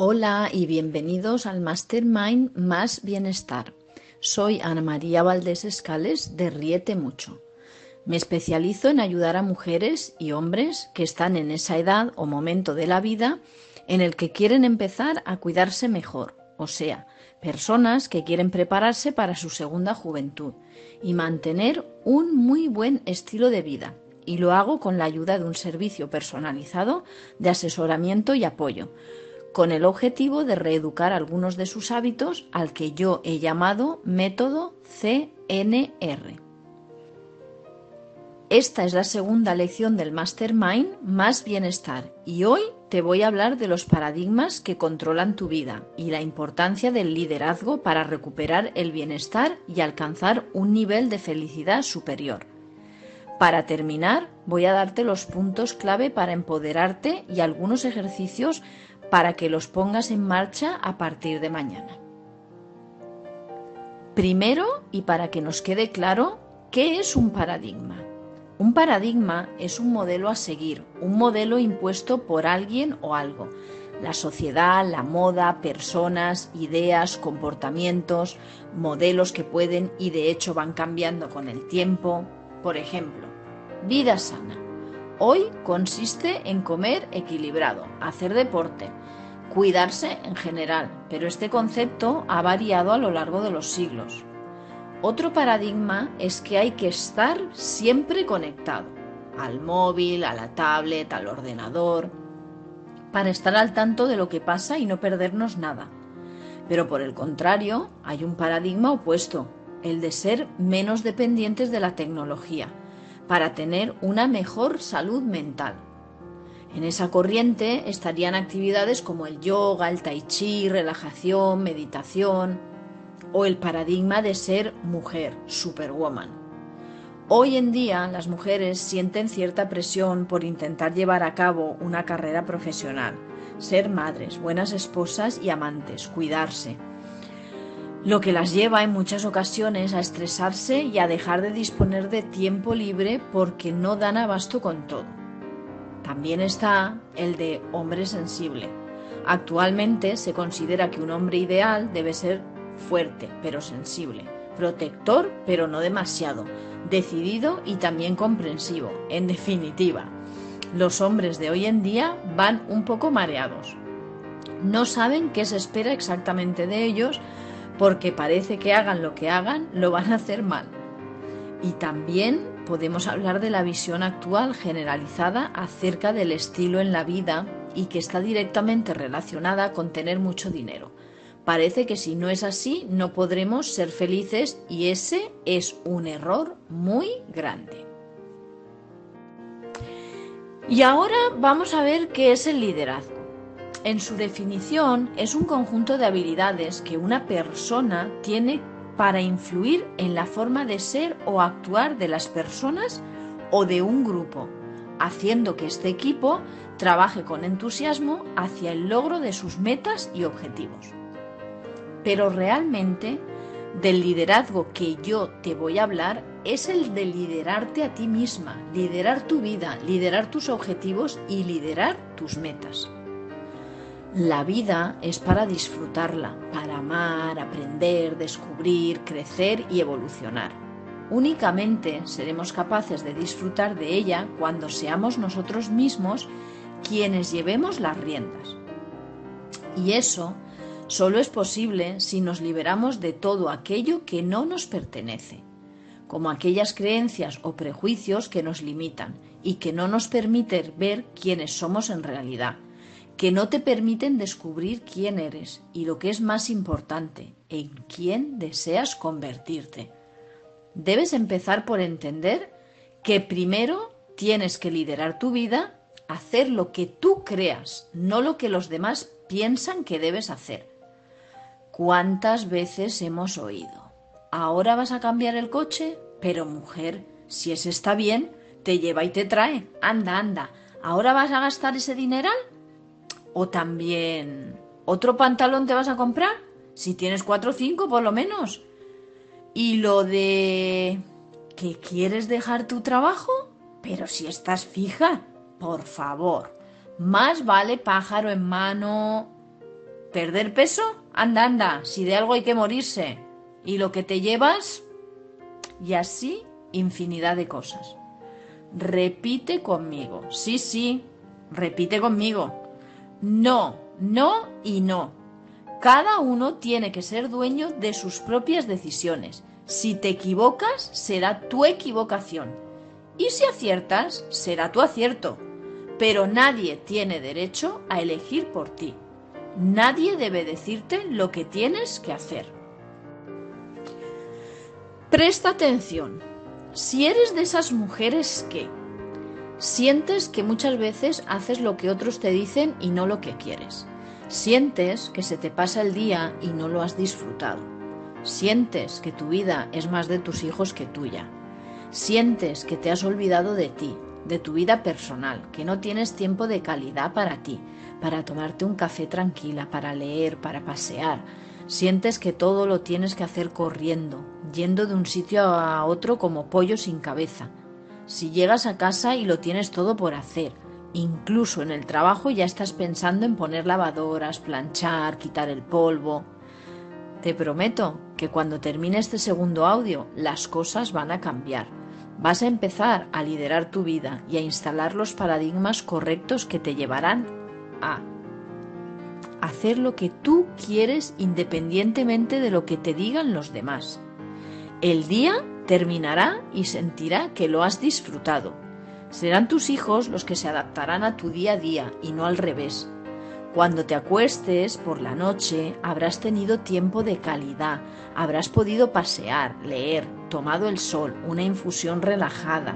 Hola y bienvenidos al Mastermind Más Bienestar. Soy Ana María Valdés Escales de Riete Mucho. Me especializo en ayudar a mujeres y hombres que están en esa edad o momento de la vida en el que quieren empezar a cuidarse mejor, o sea, personas que quieren prepararse para su segunda juventud y mantener un muy buen estilo de vida. Y lo hago con la ayuda de un servicio personalizado de asesoramiento y apoyo, con el objetivo de reeducar algunos de sus hábitos al que yo he llamado método CNR. Esta es la segunda lección del Mastermind Más Bienestar y hoy te voy a hablar de los paradigmas que controlan tu vida y la importancia del liderazgo para recuperar el bienestar y alcanzar un nivel de felicidad superior. Para terminar, voy a darte los puntos clave para empoderarte y algunos ejercicios para que los pongas en marcha a partir de mañana. Primero, y para que nos quede claro, ¿qué es un paradigma? Un paradigma es un modelo a seguir, un modelo impuesto por alguien o algo. La sociedad, la moda, personas, ideas, comportamientos, modelos que pueden y de hecho van cambiando con el tiempo. Por ejemplo, vida sana. Hoy consiste en comer equilibrado, hacer deporte, cuidarse en general, pero este concepto ha variado a lo largo de los siglos. Otro paradigma es que hay que estar siempre conectado al móvil, a la tablet, al ordenador, para estar al tanto de lo que pasa y no perdernos nada. Pero por el contrario, hay un paradigma opuesto, el de ser menos dependientes de la tecnología, para tener una mejor salud mental. En esa corriente estarían actividades como el yoga, el tai chi, relajación, meditación, o el paradigma de ser mujer, superwoman. Hoy en día las mujeres sienten cierta presión por intentar llevar a cabo una carrera profesional, ser madres, buenas esposas y amantes, cuidarse, lo que las lleva en muchas ocasiones a estresarse y a dejar de disponer de tiempo libre porque no dan abasto con todo. También está el de hombre sensible. Actualmente se considera que un hombre ideal debe ser fuerte pero sensible, protector pero no demasiado, decidido y también comprensivo. En definitiva, los hombres de hoy en día van un poco mareados. No saben qué se espera exactamente de ellos porque parece que hagan lo que hagan, lo van a hacer mal. Y también podemos hablar de la visión actual generalizada acerca del estilo en la vida y que está directamente relacionada con tener mucho dinero. Parece que si no es así no podremos ser felices y ese es un error muy grande. Y ahora vamos a ver qué es el liderazgo. En su definición es un conjunto de habilidades que una persona tiene para influir en la forma de ser o actuar de las personas o de un grupo, haciendo que este equipo trabaje con entusiasmo hacia el logro de sus metas y objetivos. Pero realmente del liderazgo que yo te voy a hablar es el de liderarte a ti misma, liderar tu vida, liderar tus objetivos y liderar tus metas. La vida es para disfrutarla, para amar, aprender, descubrir, crecer y evolucionar. Únicamente seremos capaces de disfrutar de ella cuando seamos nosotros mismos quienes llevemos las riendas. Y eso Solo es posible si nos liberamos de todo aquello que no nos pertenece, como aquellas creencias o prejuicios que nos limitan y que no nos permiten ver quiénes somos en realidad, que no te permiten descubrir quién eres y lo que es más importante, en quién deseas convertirte. Debes empezar por entender que primero tienes que liderar tu vida, hacer lo que tú creas, no lo que los demás piensan que debes hacer. ¿Cuántas veces hemos oído? Ahora vas a cambiar el coche, pero mujer, si ese está bien, te lleva y te trae. Anda, anda. ¿Ahora vas a gastar ese dineral? O también, ¿otro pantalón te vas a comprar? Si tienes cuatro o cinco, por lo menos. Y lo de que quieres dejar tu trabajo, pero si estás fija, por favor. Más vale pájaro en mano ¿Perder peso? Anda, anda, si de algo hay que morirse. ¿Y lo que te llevas? Y así infinidad de cosas. Repite conmigo. Sí, sí, repite conmigo. No, no y no. Cada uno tiene que ser dueño de sus propias decisiones. Si te equivocas, será tu equivocación. Y si aciertas, será tu acierto. Pero nadie tiene derecho a elegir por ti. Nadie debe decirte lo que tienes que hacer. Presta atención. Si eres de esas mujeres que sientes que muchas veces haces lo que otros te dicen y no lo que quieres. Sientes que se te pasa el día y no lo has disfrutado. Sientes que tu vida es más de tus hijos que tuya. Sientes que te has olvidado de ti, de tu vida personal, que no tienes tiempo de calidad para ti, para tomarte un café tranquila, para leer, para pasear, Sientes que todo lo tienes que hacer corriendo, yendo de un sitio a otro como pollo sin cabeza. Si llegas a casa y lo tienes todo por hacer, incluso en el trabajo ya estás pensando en poner lavadoras, planchar, quitar el polvo. Te prometo que cuando termine este segundo audio las cosas van a cambiar. Vas a empezar a liderar tu vida y a instalar los paradigmas correctos que te llevarán a hacer lo que tú quieres independientemente de lo que te digan los demás. El día terminará y sentirá que lo has disfrutado. Serán tus hijos los que se adaptarán a tu día a día y no al revés. Cuando te acuestes por la noche habrás tenido tiempo de calidad, habrás podido pasear, leer, tomado el sol, una infusión relajada.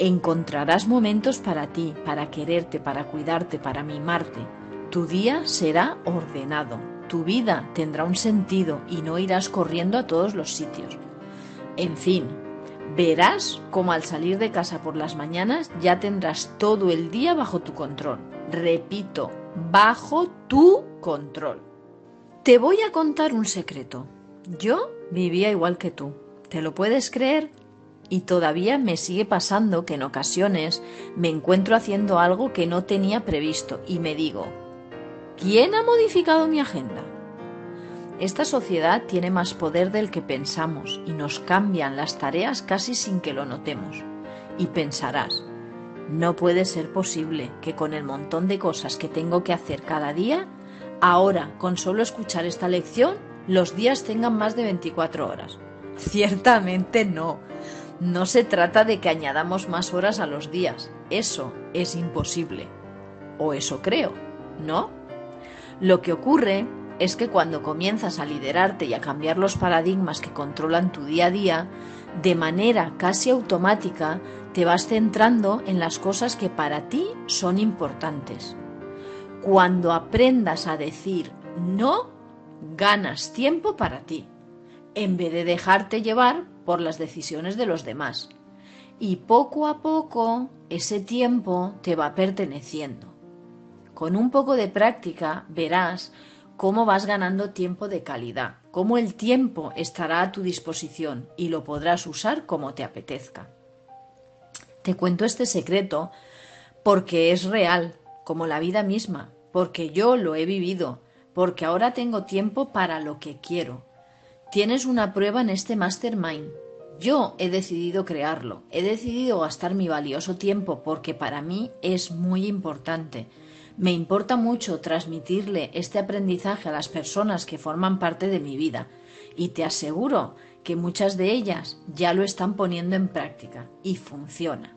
Encontrarás momentos para ti, para quererte, para cuidarte, para mimarte. Tu día será ordenado, tu vida tendrá un sentido y no irás corriendo a todos los sitios. En fin, verás como al salir de casa por las mañanas ya tendrás todo el día bajo tu control. Repito, bajo tu control. Te voy a contar un secreto. Yo vivía igual que tú. ¿Te lo puedes creer? Y todavía me sigue pasando que en ocasiones me encuentro haciendo algo que no tenía previsto y me digo, ¿Quién ha modificado mi agenda? Esta sociedad tiene más poder del que pensamos y nos cambian las tareas casi sin que lo notemos. Y pensarás, no puede ser posible que con el montón de cosas que tengo que hacer cada día, ahora, con solo escuchar esta lección, los días tengan más de 24 horas. Ciertamente no. No se trata de que añadamos más horas a los días. Eso es imposible. O eso creo, ¿no? Lo que ocurre es que cuando comienzas a liderarte y a cambiar los paradigmas que controlan tu día a día, de manera casi automática te vas centrando en las cosas que para ti son importantes. Cuando aprendas a decir no, ganas tiempo para ti, en vez de dejarte llevar por las decisiones de los demás. Y poco a poco ese tiempo te va perteneciendo. Con un poco de práctica verás cómo vas ganando tiempo de calidad, cómo el tiempo estará a tu disposición y lo podrás usar como te apetezca. Te cuento este secreto porque es real, como la vida misma, porque yo lo he vivido, porque ahora tengo tiempo para lo que quiero. Tienes una prueba en este mastermind. Yo he decidido crearlo, he decidido gastar mi valioso tiempo porque para mí es muy importante me importa mucho transmitirle este aprendizaje a las personas que forman parte de mi vida y te aseguro que muchas de ellas ya lo están poniendo en práctica y funciona.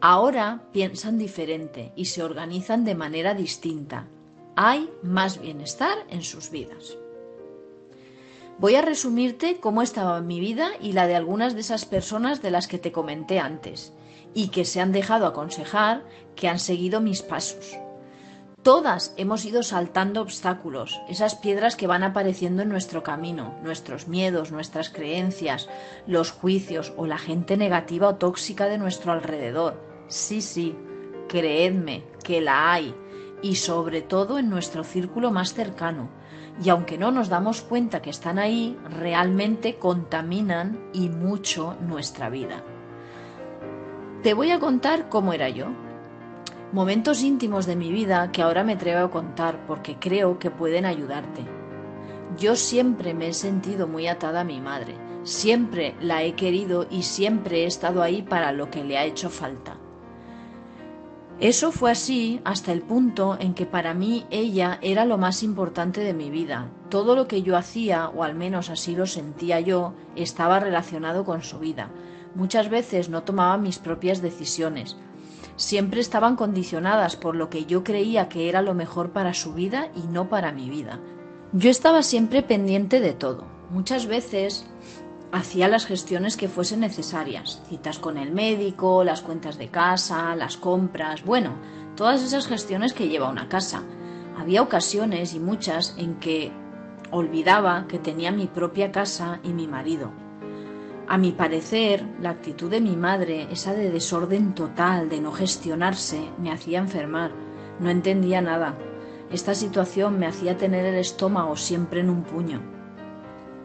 Ahora piensan diferente y se organizan de manera distinta. Hay más bienestar en sus vidas. Voy a resumirte cómo estaba mi vida y la de algunas de esas personas de las que te comenté antes y que se han dejado aconsejar que han seguido mis pasos. Todas hemos ido saltando obstáculos, esas piedras que van apareciendo en nuestro camino, nuestros miedos, nuestras creencias, los juicios o la gente negativa o tóxica de nuestro alrededor. Sí, sí, creedme que la hay y sobre todo en nuestro círculo más cercano. Y aunque no nos damos cuenta que están ahí, realmente contaminan y mucho nuestra vida. Te voy a contar cómo era yo. Momentos íntimos de mi vida que ahora me atrevo a contar porque creo que pueden ayudarte. Yo siempre me he sentido muy atada a mi madre, siempre la he querido y siempre he estado ahí para lo que le ha hecho falta. Eso fue así hasta el punto en que para mí ella era lo más importante de mi vida. Todo lo que yo hacía, o al menos así lo sentía yo, estaba relacionado con su vida. Muchas veces no tomaba mis propias decisiones. Siempre estaban condicionadas por lo que yo creía que era lo mejor para su vida y no para mi vida. Yo estaba siempre pendiente de todo. Muchas veces hacía las gestiones que fuesen necesarias, citas con el médico, las cuentas de casa, las compras, bueno, todas esas gestiones que lleva una casa. Había ocasiones y muchas en que olvidaba que tenía mi propia casa y mi marido. A mi parecer, la actitud de mi madre, esa de desorden total, de no gestionarse, me hacía enfermar. No entendía nada. Esta situación me hacía tener el estómago siempre en un puño.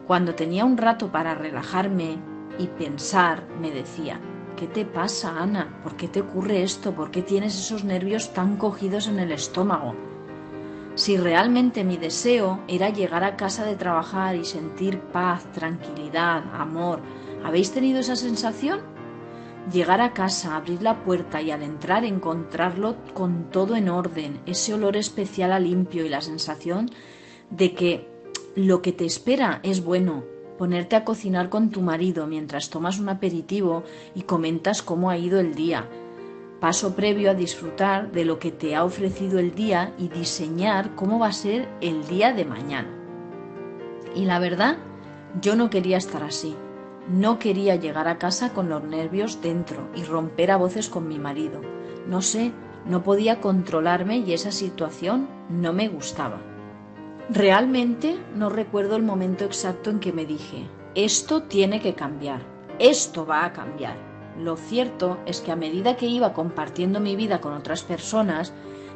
Cuando tenía un rato para relajarme y pensar, me decía, ¿qué te pasa, Ana? ¿Por qué te ocurre esto? ¿Por qué tienes esos nervios tan cogidos en el estómago? Si realmente mi deseo era llegar a casa de trabajar y sentir paz, tranquilidad, amor, ¿habéis tenido esa sensación? Llegar a casa, abrir la puerta y al entrar encontrarlo con todo en orden, ese olor especial a limpio y la sensación de que lo que te espera es bueno. Ponerte a cocinar con tu marido mientras tomas un aperitivo y comentas cómo ha ido el día. Paso previo a disfrutar de lo que te ha ofrecido el día y diseñar cómo va a ser el día de mañana. Y la verdad, yo no quería estar así. No quería llegar a casa con los nervios dentro y romper a voces con mi marido. No sé, no podía controlarme y esa situación no me gustaba. Realmente no recuerdo el momento exacto en que me dije, esto tiene que cambiar, esto va a cambiar. Lo cierto es que a medida que iba compartiendo mi vida con otras personas,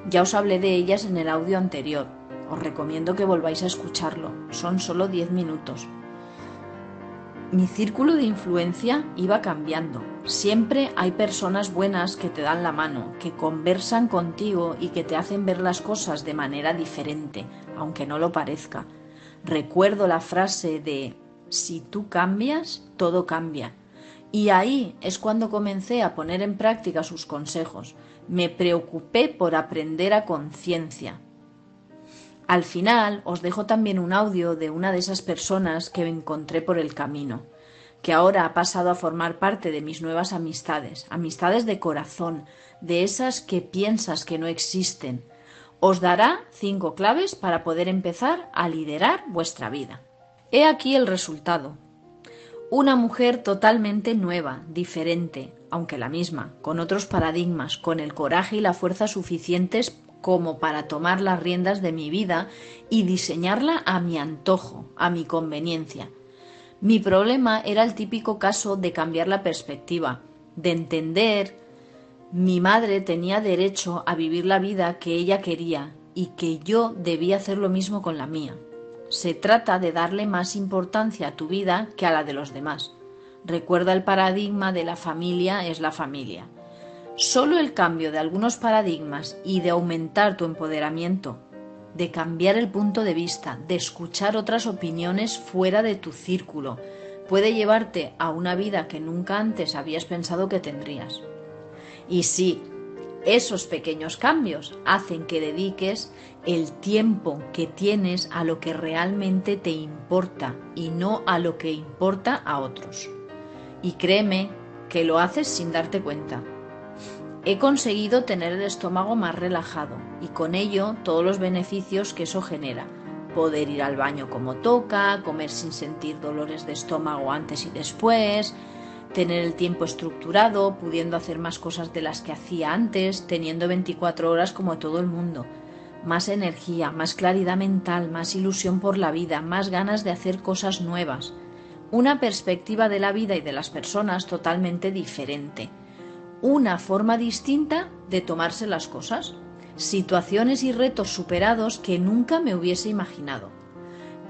ya os hablé de ellas en el audio anterior. Os recomiendo que volváis a escucharlo, son solo 10 minutos. Mi círculo de influencia iba cambiando. Siempre hay personas buenas que te dan la mano, que conversan contigo y que te hacen ver las cosas de manera diferente, aunque no lo parezca. Recuerdo la frase de si tú cambias, todo cambia. Y ahí es cuando comencé a poner en práctica sus consejos. Me preocupé por aprender a conciencia, al final os dejo también un audio de una de esas personas que encontré por el camino, que ahora ha pasado a formar parte de mis nuevas amistades, amistades de corazón, de esas que piensas que no existen. Os dará cinco claves para poder empezar a liderar vuestra vida. He aquí el resultado. Una mujer totalmente nueva, diferente, aunque la misma, con otros paradigmas, con el coraje y la fuerza suficientes como para tomar las riendas de mi vida y diseñarla a mi antojo, a mi conveniencia. Mi problema era el típico caso de cambiar la perspectiva, de entender mi madre tenía derecho a vivir la vida que ella quería y que yo debía hacer lo mismo con la mía. Se trata de darle más importancia a tu vida que a la de los demás. Recuerda el paradigma de la familia es la familia. Solo el cambio de algunos paradigmas y de aumentar tu empoderamiento, de cambiar el punto de vista, de escuchar otras opiniones fuera de tu círculo, puede llevarte a una vida que nunca antes habías pensado que tendrías. Y sí, esos pequeños cambios hacen que dediques el tiempo que tienes a lo que realmente te importa y no a lo que importa a otros. Y créeme que lo haces sin darte cuenta. He conseguido tener el estómago más relajado y con ello todos los beneficios que eso genera. Poder ir al baño como toca, comer sin sentir dolores de estómago antes y después, tener el tiempo estructurado, pudiendo hacer más cosas de las que hacía antes, teniendo 24 horas como todo el mundo. Más energía, más claridad mental, más ilusión por la vida, más ganas de hacer cosas nuevas. Una perspectiva de la vida y de las personas totalmente diferente una forma distinta de tomarse las cosas, situaciones y retos superados que nunca me hubiese imaginado.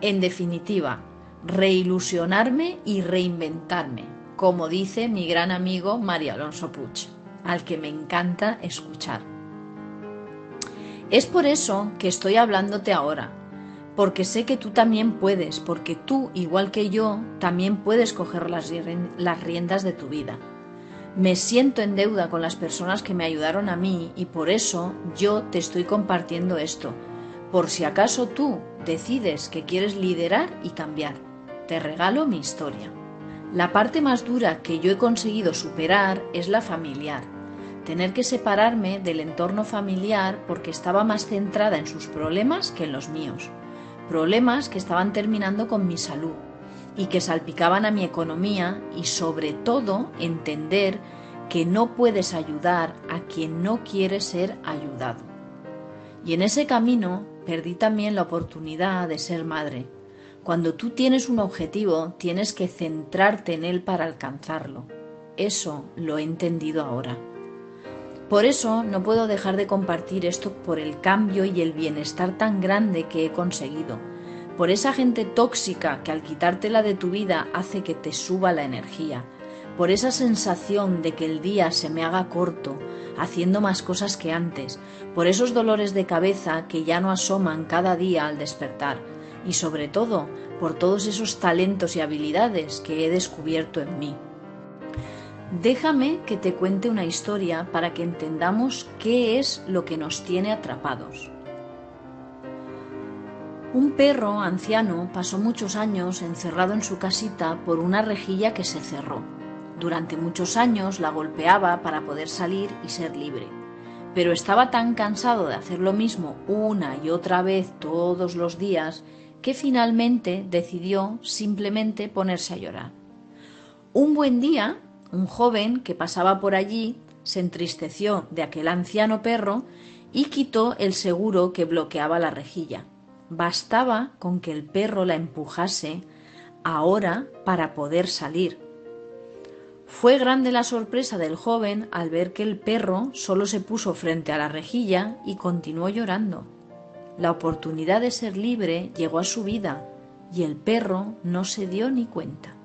En definitiva, reilusionarme y reinventarme, como dice mi gran amigo María Alonso Puch, al que me encanta escuchar. Es por eso que estoy hablándote ahora, porque sé que tú también puedes, porque tú, igual que yo, también puedes coger las, riendas de tu vida. Me siento en deuda con las personas que me ayudaron a mí y por eso yo te estoy compartiendo esto, por si acaso tú decides que quieres liderar y cambiar. Te regalo mi historia. La parte más dura que yo he conseguido superar es la familiar. Tener que separarme del entorno familiar porque estaba más centrada en sus problemas que en los míos. Problemas que estaban terminando con mi salud y que salpicaban a mi economía y sobre todo entender que no puedes ayudar a quien no quiere ser ayudado. Y en ese camino perdí también la oportunidad de ser madre. Cuando tú tienes un objetivo, tienes que centrarte en él para alcanzarlo. Eso lo he entendido ahora. Por eso no puedo dejar de compartir esto por el cambio y el bienestar tan grande que he conseguido, por esa gente tóxica que al quitártela de tu vida hace que te suba la energía, por esa sensación de que el día se me haga corto, haciendo más cosas que antes, por esos dolores de cabeza que ya no asoman cada día al despertar, y sobre todo por todos esos talentos y habilidades que he descubierto en mí. Déjame que te cuente una historia para que entendamos qué es lo que nos tiene atrapados. Un perro anciano pasó muchos años encerrado en su casita por una rejilla que se cerró. Durante muchos años la golpeaba para poder salir y ser libre, pero estaba tan cansado de hacer lo mismo una y otra vez todos los días que finalmente decidió simplemente ponerse a llorar. Un buen día un joven que pasaba por allí se entristeció de aquel anciano perro y quitó el seguro que bloqueaba la rejilla. Bastaba con que el perro la empujase ahora para poder salir. Fue grande la sorpresa del joven al ver que el perro solo se puso frente a la rejilla y continuó llorando. La oportunidad de ser libre llegó a su vida y el perro no se dio ni cuenta.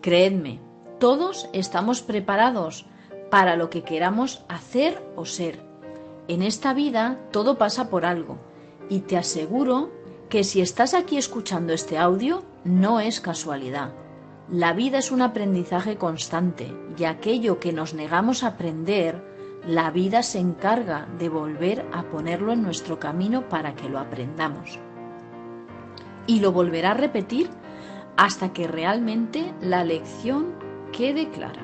Creedme, todos estamos preparados para lo que queramos hacer o ser. En esta vida todo pasa por algo y te aseguro que si estás aquí escuchando este audio no es casualidad. La vida es un aprendizaje constante y aquello que nos negamos a aprender, la vida se encarga de volver a ponerlo en nuestro camino para que lo aprendamos. Y lo volverá a repetir hasta que realmente la lección quede clara.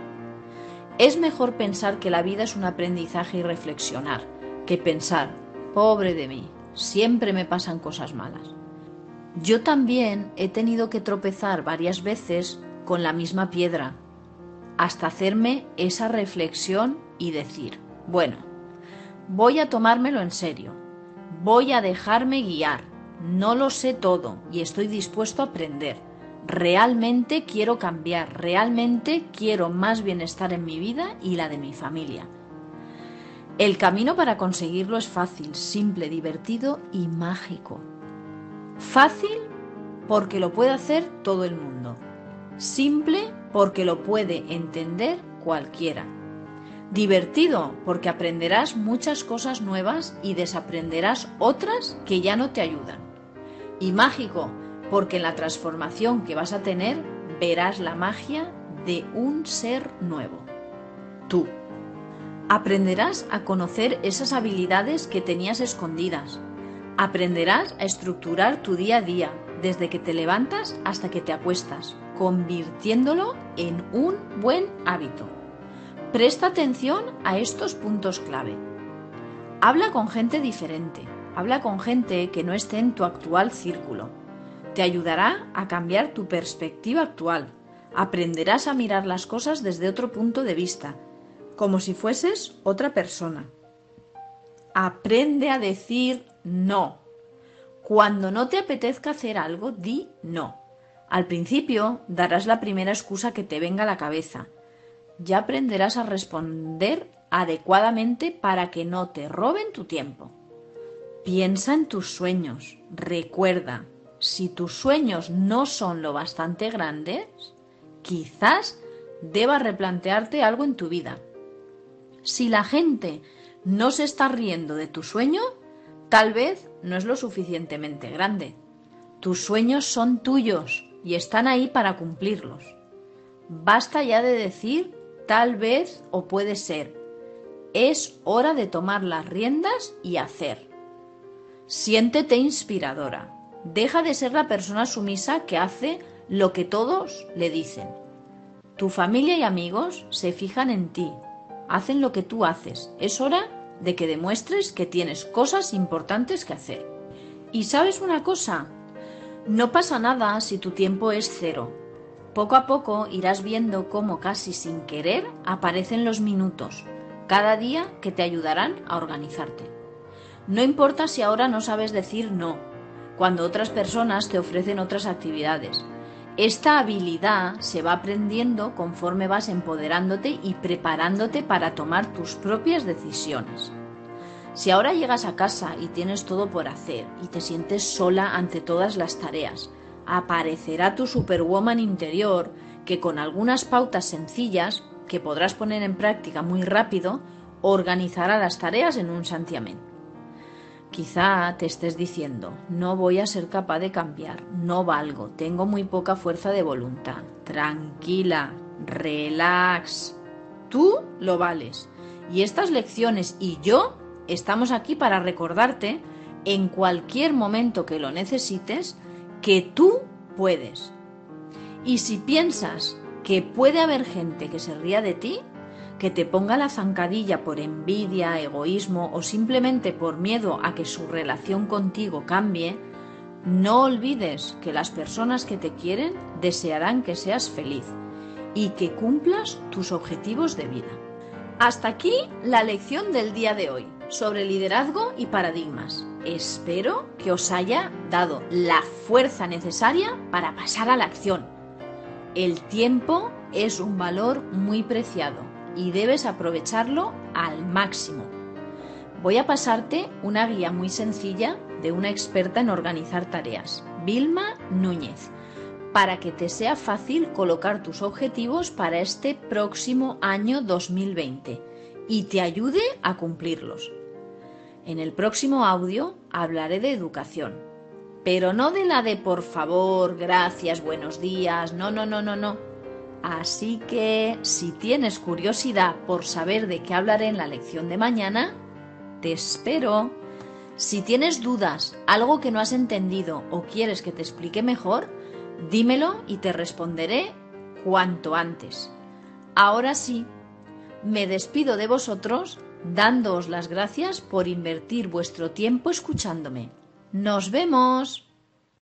Es mejor pensar que la vida es un aprendizaje y reflexionar, que pensar, pobre de mí, siempre me pasan cosas malas. Yo también he tenido que tropezar varias veces con la misma piedra, hasta hacerme esa reflexión y decir, bueno, voy a tomármelo en serio, voy a dejarme guiar, no lo sé todo y estoy dispuesto a aprender realmente quiero cambiar, realmente quiero más bienestar en mi vida y la de mi familia. El camino para conseguirlo es fácil, simple, divertido y mágico. Fácil porque lo puede hacer todo el mundo. Simple porque lo puede entender cualquiera. Divertido porque aprenderás muchas cosas nuevas y desaprenderás otras que ya no te ayudan. Y mágico porque en la transformación que vas a tener verás la magia de un ser nuevo, tú. Aprenderás a conocer esas habilidades que tenías escondidas. Aprenderás a estructurar tu día a día, desde que te levantas hasta que te acuestas, convirtiéndolo en un buen hábito. Presta atención a estos puntos clave. Habla con gente diferente, habla con gente que no esté en tu actual círculo te ayudará a cambiar tu perspectiva actual. Aprenderás a mirar las cosas desde otro punto de vista, como si fueses otra persona. Aprende a decir no. Cuando no te apetezca hacer algo, di no. Al principio darás la primera excusa que te venga a la cabeza. Ya aprenderás a responder adecuadamente para que no te roben tu tiempo. Piensa en tus sueños. Recuerda, si tus sueños no son lo bastante grandes, quizás debas replantearte algo en tu vida. Si la gente no se está riendo de tu sueño, Tal vez no es lo suficientemente grande. Tus sueños son tuyos y están ahí para cumplirlos. Basta ya de decir tal vez o puede ser. Es hora de tomar las riendas y hacer. Siéntete inspiradora. Deja de ser la persona sumisa que hace lo que todos le dicen. Tu familia y amigos se fijan en ti, hacen lo que tú haces. Es hora de que demuestres que tienes cosas importantes que hacer. Y sabes una cosa, no pasa nada si tu tiempo es cero. Poco a poco irás viendo cómo casi sin querer aparecen los minutos, cada día que te ayudarán a organizarte. No importa si ahora no sabes decir no, cuando otras personas te ofrecen otras actividades. Esta habilidad se va aprendiendo conforme vas empoderándote y preparándote para tomar tus propias decisiones. Si ahora llegas a casa y tienes todo por hacer y te sientes sola ante todas las tareas, aparecerá tu superwoman interior que con algunas pautas sencillas que podrás poner en práctica muy rápido, organizará las tareas en un santiamén. Quizá te estés diciendo, no voy a ser capaz de cambiar, no valgo, tengo muy poca fuerza de voluntad. Tranquila, relax. Tú lo vales. Y estas lecciones y yo estamos aquí para recordarte en cualquier momento que lo necesites que tú puedes. Y si piensas que puede haber gente que se ría de ti, que te ponga la zancadilla por envidia, egoísmo o simplemente por miedo a que su relación contigo cambie, no olvides que las personas que te quieren desearán que seas feliz y que cumplas tus objetivos de vida. Hasta aquí la lección del día de hoy sobre liderazgo y paradigmas. Espero que os haya dado la fuerza necesaria para pasar a la acción. El tiempo es un valor muy preciado y debes aprovecharlo al máximo. Voy a pasarte una guía muy sencilla de una experta en organizar tareas, Vilma Núñez, para que te sea fácil colocar tus objetivos para este próximo año 2020 y te ayude a cumplirlos. En el próximo audio hablaré de educación, pero no de la de por favor, gracias, buenos días, no, no, no, no, no Así que si tienes curiosidad por saber de qué hablaré en la lección de mañana, te espero. Si tienes dudas, algo que no has entendido o quieres que te explique mejor, dímelo y te responderé cuanto antes. Ahora sí, me despido de vosotros dándoos las gracias por invertir vuestro tiempo escuchándome. Nos vemos.